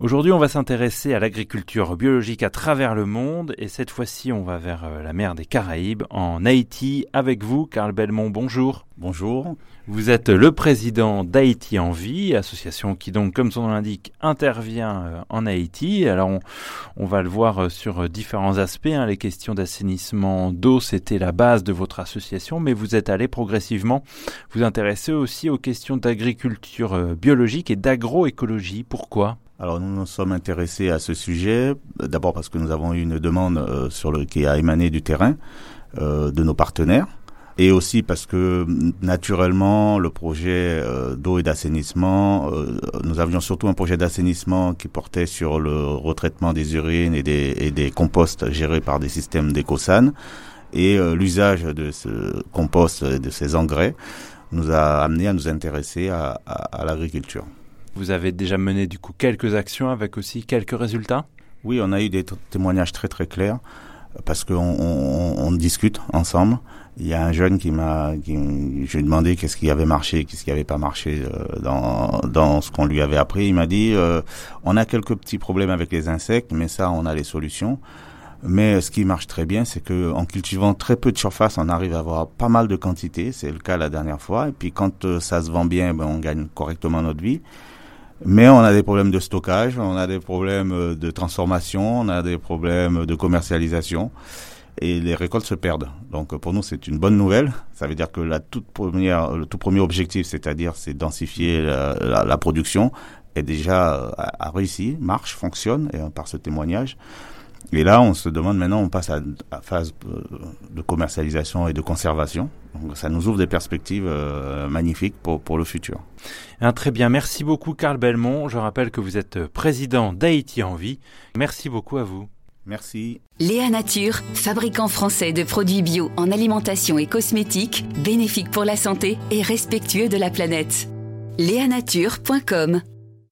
Aujourd'hui, on va s'intéresser à l'agriculture biologique à travers le monde et cette fois-ci, on va vers euh, la mer des Caraïbes, en Haïti, avec vous, Carl Belmont. Bonjour. Bonjour. Vous êtes le président d'Haïti en vie, association qui donc, comme son nom l'indique, intervient euh, en Haïti. Alors, on, va le voir euh, sur différents aspects. Hein. Les questions d'assainissement d'eau, c'était la base de votre association, mais vous êtes allé progressivement vous intéresser aussi aux questions d'agriculture biologique et d'agroécologie. Pourquoi? Alors nous nous sommes intéressés à ce sujet, d'abord parce que nous avons eu une demande euh, sur le qui a émané du terrain euh, de nos partenaires, et aussi parce que naturellement le projet euh, d'eau et d'assainissement, nous avions surtout un projet d'assainissement qui portait sur le retraitement des urines et des, et des composts gérés par des systèmes d'écosan, et l'usage de ce compost et de ces engrais nous a amené à nous intéresser à, à l'agriculture. Vous avez déjà mené du coup quelques actions avec aussi quelques résultats? Oui, on a eu des témoignages très très clairs parce qu'on on, discute ensemble. Il y a un jeune qui m'a, je lui ai demandé qu'est-ce qui avait marché, qu'est-ce qui avait pas marché euh, dans, dans ce qu'on lui avait appris. Il m'a dit, euh, on a quelques petits problèmes avec les insectes, mais ça, on a les solutions. Mais ce qui marche très bien, c'est que en cultivant très peu de surface, on arrive à avoir pas mal de quantité. C'est le cas la dernière fois. Et puis quand euh, ça se vend bien, ben, on gagne correctement notre vie. Mais on a des problèmes de stockage, on a des problèmes euh, de transformation, on a des problèmes de commercialisation et les récoltes se perdent. Donc pour nous, c'est une bonne nouvelle. Ça veut dire que la toute première, le tout premier objectif, c'est-à-dire c'est densifier la, production, est déjà euh, réussi, marche, fonctionne et par ce témoignage. Et là, on se demande maintenant, on passe à la phase euh, de commercialisation et de conservation. Donc, ça nous ouvre des perspectives euh, magnifiques pour, pour le futur. Un très bien, merci beaucoup Carl Belmont. Je rappelle que vous êtes président d'Haïti en vie. Merci beaucoup à vous. Merci. Léa Nature, fabricant français de produits bio en alimentation et cosmétiques, bénéfique pour la santé et respectueux de la planète. Léanature.com